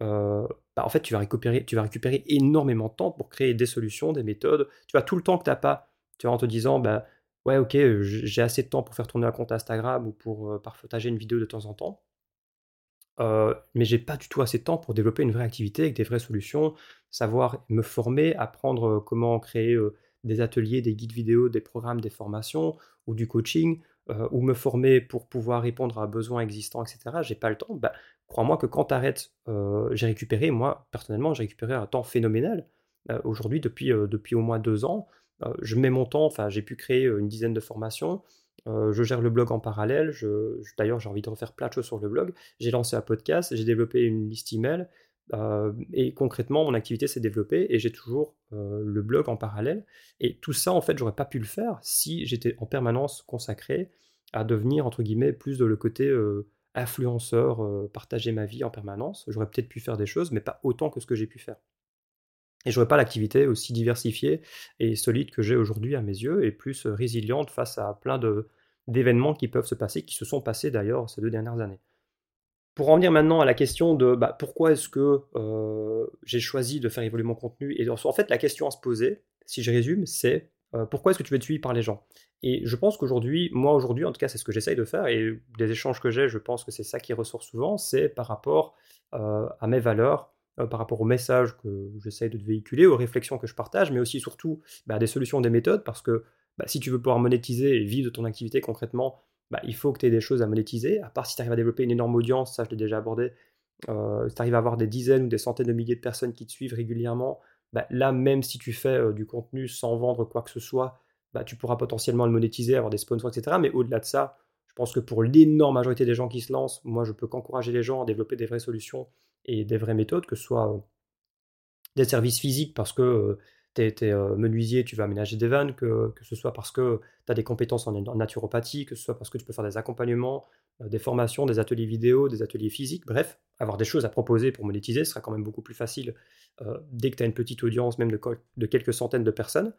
Bah, en fait, tu vas, récupérer, tu vas récupérer énormément de temps pour créer des solutions, des méthodes. Tu as tout le temps que tu n'as pas. Tu vois, en te disant, bah, ouais, ok, j'ai assez de temps pour faire tourner un compte Instagram ou pour partager une vidéo de temps en temps. mais j'ai pas du tout assez de temps pour développer une vraie activité avec des vraies solutions, savoir me former, apprendre comment créer des ateliers, des guides vidéo, des programmes, des formations ou du coaching, ou me former pour pouvoir répondre à besoins existants, etc. J'ai pas le temps. Bah, crois-moi que quand tu arrêtes, j'ai récupéré, moi personnellement, j'ai récupéré un temps phénoménal. Aujourd'hui, depuis, depuis au moins deux ans, euh, je mets mon temps, enfin j'ai pu créer une dizaine de formations, euh, je gère le blog en parallèle, d'ailleurs j'ai envie de refaire plein de choses sur le blog, j'ai lancé un podcast, j'ai développé une liste email, euh, et concrètement mon activité s'est développée et j'ai toujours le blog en parallèle. Et tout ça en fait j'aurais pas pu le faire si j'étais en permanence consacré à devenir entre guillemets plus de le côté influenceur, partager ma vie en permanence. J'aurais peut-être pu faire des choses, mais pas autant que ce que j'ai pu faire. Et j'aurais pas l'activité aussi diversifiée et solide que j'ai aujourd'hui à mes yeux, et plus résiliente face à plein d'événements qui peuvent se passer, qui se sont passés d'ailleurs ces deux dernières années. Pour en venir maintenant à la question de bah, pourquoi est-ce que j'ai choisi de faire évoluer mon contenu, et en fait la question à se poser, si je résume, c'est pourquoi est-ce que tu veux être suivi par les gens? Et je pense qu'aujourd'hui, moi aujourd'hui en tout cas c'est ce que j'essaye de faire, et des échanges que j'ai, je pense que c'est ça qui ressort souvent, c'est par rapport à mes valeurs, euh, par rapport aux messages que j'essaye de véhiculer, aux réflexions que je partage, mais aussi surtout bah, des solutions, des méthodes, parce que bah, si tu veux pouvoir monétiser et vivre de ton activité concrètement, bah, il faut que tu aies des choses à monétiser, à part si tu arrives à développer une énorme audience, ça je l'ai déjà abordé, euh, si tu arrives à avoir des dizaines ou des centaines de milliers de personnes qui te suivent régulièrement, là même si tu fais du contenu sans vendre quoi que ce soit, tu pourras potentiellement le monétiser, avoir des sponsors, etc. Mais au-delà de ça, je pense que pour l'énorme majorité des gens qui se lancent, moi je peux qu'encourager les gens à développer des vraies solutions et des vraies méthodes, que ce soit des services physiques parce que tu es, euh, menuisier, tu vas aménager des vannes, que, que ce soit parce que tu as des compétences en, naturopathie, que ce soit parce que tu peux faire des accompagnements, des formations, des ateliers vidéo, des ateliers physiques, bref, avoir des choses à proposer pour monétiser sera quand même beaucoup plus facile dès que tu as une petite audience, même de, quelques centaines de personnes.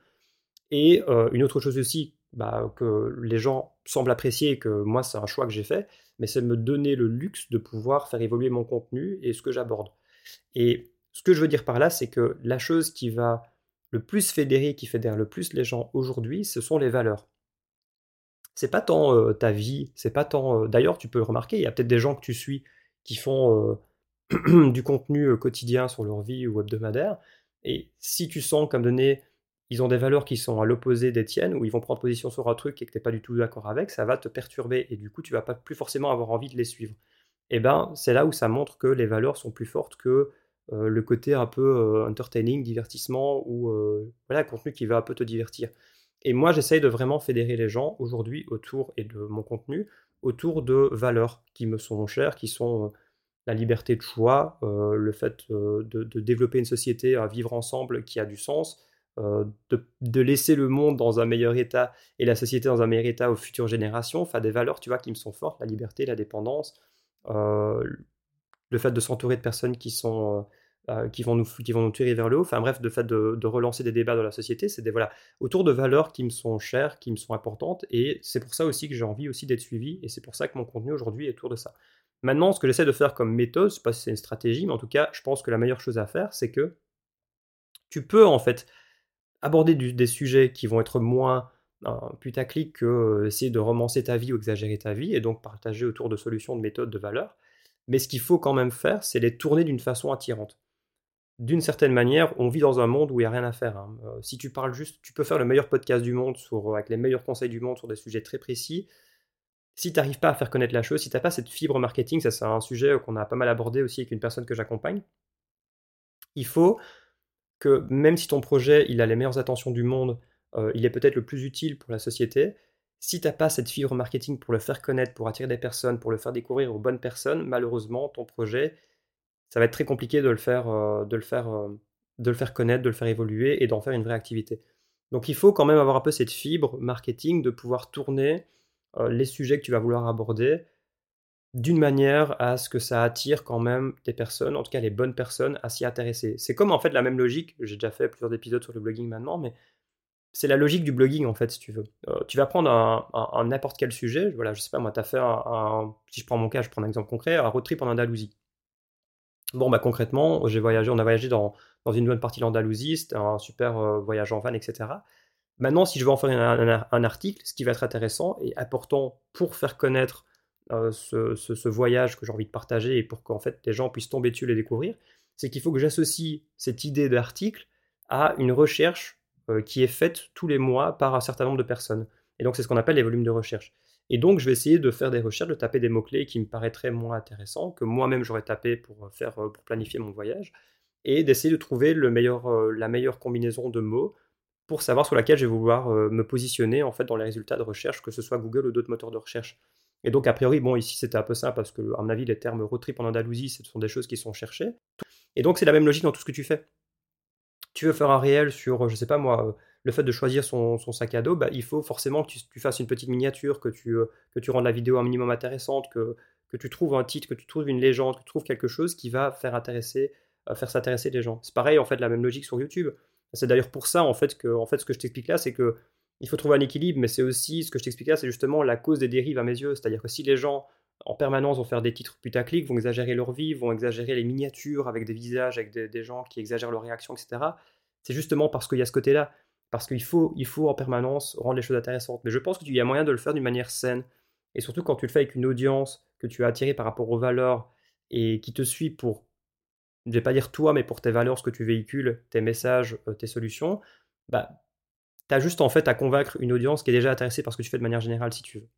Et une autre chose aussi bah, que les gens semblent apprécier que moi c'est un choix que j'ai fait, mais c'est me donner le luxe de pouvoir faire évoluer mon contenu et ce que j'aborde. Et ce que je veux dire par là, c'est que la chose qui va le plus fédérer, qui fédère le plus les gens aujourd'hui, ce sont les valeurs. C'est pas tant euh, ta vie, c'est pas tant. Euh, d'ailleurs, tu peux le remarquer, il y a peut-être des gens que tu suis qui font euh, du contenu quotidien sur leur vie ou hebdomadaire, et si tu sens comme donné ils ont des valeurs qui sont à l'opposé des tiennes, ou ils vont prendre position sur un truc et que tu n'es pas du tout d'accord avec, ça va te perturber et du coup tu vas pas plus forcément avoir envie de les suivre. Et eh ben c'est là où ça montre que les valeurs sont plus fortes que euh, le côté un peu euh, entertaining, divertissement ou euh, voilà contenu qui va un peu te divertir. Et moi j'essaye de vraiment fédérer les gens aujourd'hui autour et de mon contenu autour de valeurs qui me sont chères, qui sont la liberté de choix, le fait de, de, développer une société à vivre ensemble qui a du sens, euh, de, laisser le monde dans un meilleur état et la société dans un meilleur état aux futures générations, enfin des valeurs, tu vois, qui me sont fortes, la liberté, la dépendance, le fait de s'entourer de personnes qui euh, qui vont nous qui tirer vers le haut, enfin bref, le fait de, relancer des débats dans la société, c'est voilà autour de valeurs qui me sont chères, qui me sont importantes, et c'est pour ça aussi que j'ai envie aussi d'être suivi, et c'est pour ça que mon contenu aujourd'hui est autour de ça. Maintenant, ce que j'essaie de faire comme méthode, je sais pas si c'est une stratégie, mais en tout cas, je pense que la meilleure chose à faire, c'est que tu peux en fait aborder des sujets qui vont être moins euh, putaclic que euh, essayer de romancer ta vie ou exagérer ta vie, et donc partager autour de solutions, de méthodes, de valeurs. Mais ce qu'il faut quand même faire, c'est les tourner d'une façon attirante. D'une certaine manière, on vit dans un monde où il n'y a rien à faire. Hein. Euh, si tu parles juste, tu peux faire le meilleur podcast du monde sur, avec les meilleurs conseils du monde sur des sujets très précis. Si tu n'arrives pas à faire connaître la chose, si tu n'as pas cette fibre marketing, ça c'est un sujet qu'on a pas mal abordé aussi avec une personne que j'accompagne, il faut que même si ton projet il a les meilleures attentions du monde, euh, il est peut-être le plus utile pour la société, si tu n'as pas cette fibre marketing pour le faire connaître, pour attirer des personnes, pour le faire découvrir aux bonnes personnes, malheureusement, ton projet, ça va être très compliqué de le faire, euh, de le faire, euh, de le faire connaître, de le faire évoluer et d'en faire une vraie activité. Donc il faut quand même avoir un peu cette fibre marketing de pouvoir tourner les sujets que tu vas vouloir aborder d'une manière à ce que ça attire quand même des personnes, en tout cas les bonnes personnes, à s'y intéresser. C'est comme en fait la même logique, j'ai déjà fait plusieurs épisodes sur le blogging maintenant, mais c'est la logique du blogging en fait, si tu veux. Euh, tu vas prendre un, n'importe quel sujet, voilà, je sais pas moi, tu as fait un, si je prends mon cas, je prends un exemple concret, un road trip en Andalousie. Bon, bah concrètement, j'ai voyagé, on a voyagé dans, une bonne partie de l'Andalousie, c'était un super euh, voyage en van, etc. Maintenant, si je veux en faire un, article, ce qui va être intéressant et important pour faire connaître euh, ce, voyage que j'ai envie de partager et pour qu'en fait les gens puissent tomber dessus et les découvrir, c'est qu'il faut que j'associe cette idée d'article à une recherche qui est faite tous les mois par un certain nombre de personnes. Et donc c'est ce qu'on appelle les volumes de recherche. Et donc je vais essayer de faire des recherches, de taper des mots-clés qui me paraîtraient moins intéressants, que moi-même j'aurais tapé pour, faire, euh, pour planifier mon voyage, et d'essayer de trouver la meilleure combinaison de mots pour savoir sur laquelle je vais vouloir me positionner en fait dans les résultats de recherche, que ce soit Google ou d'autres moteurs de recherche. Et donc, a priori, bon, ici c'était un peu ça, parce que, à mon avis, les termes road trip en Andalousie, ce sont des choses qui sont cherchées. Et donc, c'est la même logique dans tout ce que tu fais. Tu veux faire un réel sur, je sais pas moi, le fait de choisir son, sac à dos, bah, il faut forcément que tu, fasses une petite miniature, que tu, que tu rendes la vidéo un minimum intéressante, que, que tu trouves un titre, que tu trouves une légende, que tu trouves quelque chose qui va faire intéresser, euh, faire s'intéresser les gens. C'est pareil en fait la même logique sur YouTube. C'est d'ailleurs pour ça en fait que ce que je t'explique là, c'est que il faut trouver un équilibre, mais c'est aussi ce que je t'explique là, c'est justement la cause des dérives à mes yeux. C'est-à-dire que si les gens en permanence vont faire des titres putaclic, vont exagérer leur vie, vont exagérer les miniatures avec des visages, avec des, gens qui exagèrent leurs réactions, etc. C'est justement parce qu'il y a ce côté-là. Parce qu'il faut, il faut en permanence rendre les choses intéressantes. Mais je pense qu'il y a moyen de le faire d'une manière saine. Et surtout quand tu le fais avec une audience que tu as attirée par rapport aux valeurs et qui te suit pour, je vais pas dire toi, mais pour tes valeurs, ce que tu véhicules, tes messages, euh, tes solutions, bah, tu as juste en fait à convaincre une audience qui est déjà intéressée par ce que tu fais de manière générale si tu veux.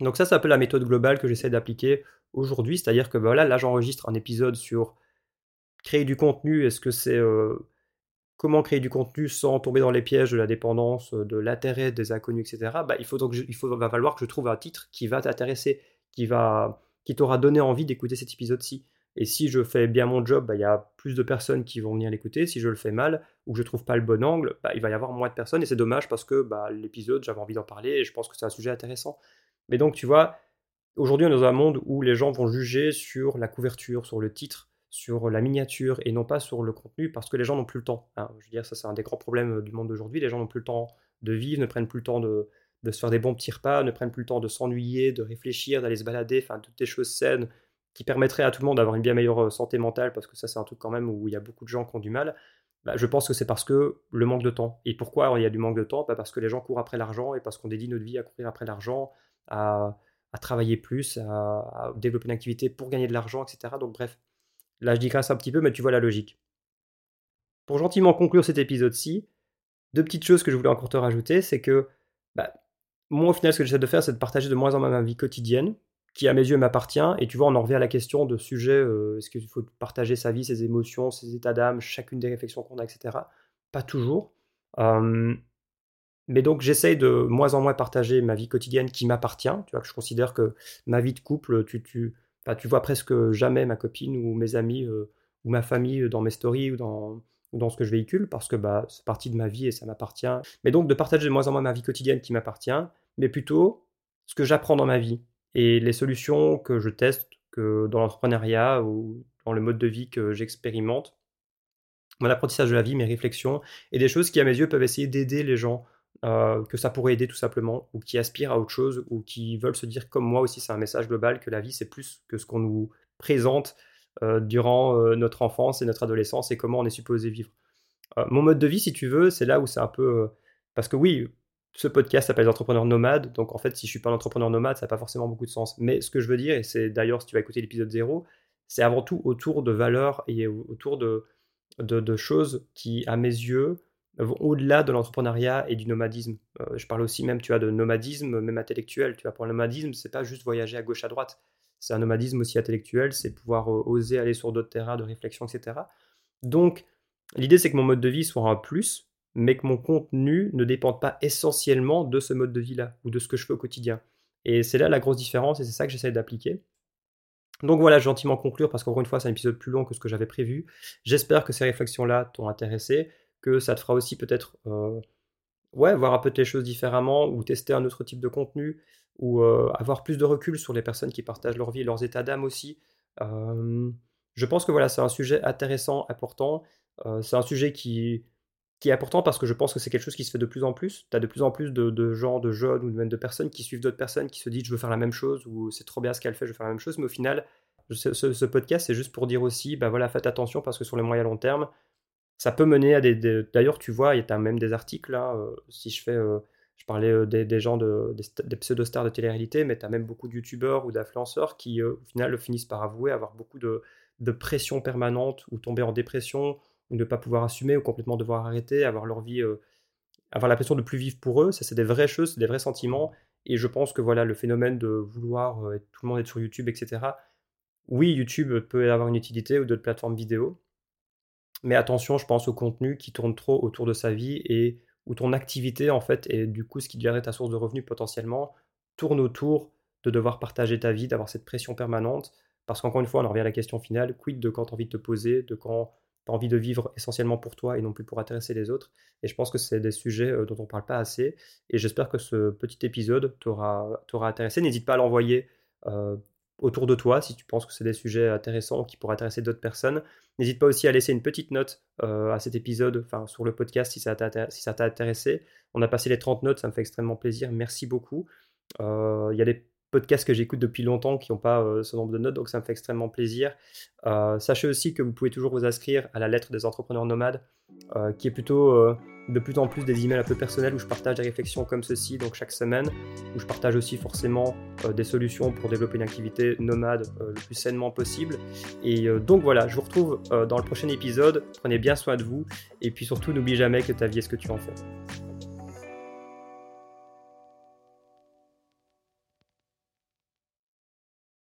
Donc ça, c'est un peu la méthode globale que j'essaie d'appliquer aujourd'hui, c'est-à-dire que bah, voilà, là j'enregistre un épisode sur créer du contenu, est-ce que c'est euh, comment créer du contenu sans tomber dans les pièges de la dépendance, de l'intérêt des inconnus, etc. Bah, il faut donc il va falloir que je trouve un titre qui va t'intéresser, qui va qui t'aura donné envie d'écouter cet épisode-ci. Et si je fais bien mon job, bah, il y a plus de personnes qui vont venir l'écouter. Si je le fais mal ou que je trouve pas le bon angle, il va y avoir moins de personnes. Et c'est dommage parce que l'épisode, j'avais envie d'en parler et je pense que c'est un sujet intéressant. Mais donc, tu vois, aujourd'hui, on est dans un monde où les gens vont juger sur la couverture, sur le titre, sur la miniature et non pas sur le contenu parce que les gens n'ont plus le temps. Hein. Je veux dire, ça, c'est un des grands problèmes du monde d'aujourd'hui. Les gens n'ont plus le temps de vivre, ne prennent plus le temps de, se faire des bons petits repas, ne prennent plus le temps de s'ennuyer, de réfléchir, d'aller se balader, enfin, toutes des choses saines qui permettraient à tout le monde d'avoir une bien meilleure euh, santé mentale parce que ça, c'est un truc quand même où il y a beaucoup de gens qui ont du mal. Bah, je pense que c'est parce que le manque de temps. Et pourquoi il y a du manque de temps? Bah, Parce que les gens courent après l'argent et parce qu'on dédie notre vie à courir après l'argent, à, travailler plus, à, développer une activité pour gagner de l'argent, etc. Donc bref, là je digresse un petit peu, mais tu vois la logique. Pour gentiment conclure cet épisode-ci, deux petites choses que je voulais encore te rajouter, c'est que bah, moi au final ce que j'essaie de faire c'est de partager de moins en moins ma vie quotidienne, qui à mes yeux m'appartient, et tu vois on en revient à la question de sujet, euh, est-ce qu'il faut partager sa vie, ses émotions, ses états d'âme, chacune des réflexions qu'on a, etc. Pas toujours. Mais donc j'essaye de moins en moins partager ma vie quotidienne qui m'appartient. Tu vois que je considère que ma vie de couple, tu, tu, tu vois presque jamais ma copine ou mes amis euh, ou ma famille dans mes stories ou dans, dans ce que je véhicule parce que bah, c'est partie de ma vie et ça m'appartient. Mais donc de partager de moins en moins ma vie quotidienne qui m'appartient, mais plutôt ce que j'apprends dans ma vie et les solutions que je teste que dans l'entrepreneuriat ou dans le mode de vie que j'expérimente, mon apprentissage de la vie, mes réflexions et des choses qui à mes yeux peuvent essayer d'aider les gens euh, que ça pourrait aider tout simplement, ou qui aspirent à autre chose, ou qui veulent se dire comme moi aussi, c'est un message global, que la vie c'est plus que ce qu'on nous présente euh, durant euh, notre enfance et notre adolescence et comment on est supposé vivre. mon mode de vie, si tu veux, c'est là où c'est un peu... parce que oui, ce podcast s'appelle Entrepreneur nomade, donc en fait, si je suis pas un entrepreneur nomade, ça n'a pas forcément beaucoup de sens. Mais ce que je veux dire, et c'est d'ailleurs si tu vas écouter l'épisode 0, c'est avant tout autour de valeurs et autour de, choses qui, à mes yeux, au-delà de l'entrepreneuriat et du nomadisme. Euh, je parle aussi même, tu vois, de nomadisme, même intellectuel. Tu vois, pour le nomadisme, c'est pas juste voyager à gauche à droite. C'est un nomadisme aussi intellectuel, c'est pouvoir euh, oser aller sur d'autres terrains de réflexion, etc. Donc, l'idée, c'est que mon mode de vie soit un plus, mais que mon contenu ne dépende pas essentiellement de ce mode de vie-là ou de ce que je fais au quotidien. Et c'est là la grosse différence et c'est ça que j'essaie d'appliquer. Donc voilà, gentiment conclure parce qu'encore une fois, c'est un épisode plus long que ce que j'avais prévu. J'espère que ces réflexions-là t'ont intéressé que ça te fera aussi peut-être euh, ouais, voir un peu les choses différemment ou tester un autre type de contenu ou euh, avoir plus de recul sur les personnes qui partagent leur vie, leurs états d'âme aussi. je pense que voilà, c'est un sujet intéressant, important. Euh, c'est un sujet qui, qui est important parce que je pense que c'est quelque chose qui se fait de plus en plus. Tu as de plus en plus de, gens, de jeunes ou de personnes qui suivent d'autres personnes qui se disent je veux faire la même chose ou c'est trop bien ce qu'elle fait, je veux faire la même chose. Mais au final, ce, ce podcast, c'est juste pour dire aussi, bah voilà, faites attention parce que sur le moyen long terme, ça peut mener à des. D'ailleurs, tu vois, il y a même des articles là. Euh, si je fais. Euh, je parlais euh, des, gens, de, des, pseudo-stars de télé-réalité, mais tu as même beaucoup de youtubeurs ou d'influenceurs qui, au final, finissent par avouer avoir beaucoup de, pression permanente ou tomber en dépression ou ne pas pouvoir assumer ou complètement devoir arrêter, avoir leur vie. avoir l'impression de plus vivre pour eux. Ça, c'est des vraies choses, des vrais sentiments. Et je pense que voilà, le phénomène de vouloir tout le monde être sur YouTube, etc. Oui, YouTube peut avoir une utilité ou d'autres plateformes vidéo, mais attention, je pense au contenu qui tourne trop autour de sa vie et où ton activité, en fait, et du coup, ce qui deviendrait ta source de revenus potentiellement, tourne autour de devoir partager ta vie, d'avoir cette pression permanente. Parce qu'encore une fois, on en revient à la question finale quid de quand tu as envie de te poser, de quand tu as envie de vivre essentiellement pour toi et non plus pour intéresser les autres. Et je pense que c'est des sujets euh, dont on ne parle pas assez. Et j'espère que ce petit épisode t'aura intéressé. N'hésite pas à l'envoyer. Euh, autour de toi si tu penses que c'est des sujets intéressants qui pourraient intéresser d'autres personnes. N'hésite pas aussi à laisser une petite note à cet épisode, enfin sur le podcast si ça t'a intéressé. On a passé les 30 notes, ça me fait extrêmement plaisir. Merci beaucoup. Il y a des podcasts que j'écoute depuis longtemps qui n'ont pas euh, ce nombre de notes, donc ça me fait extrêmement plaisir. Euh, sachez aussi que vous pouvez toujours vous inscrire à la lettre des entrepreneurs nomades, euh, qui est plutôt de plus en plus des emails un peu personnels où je partage des réflexions comme ceci, donc chaque semaine, où je partage aussi forcément des solutions pour développer une activité nomade le plus sainement possible. Et donc voilà, je vous retrouve dans le prochain épisode. Prenez bien soin de vous, et puis surtout n'oublie jamais que ta vie est ce que tu en fais.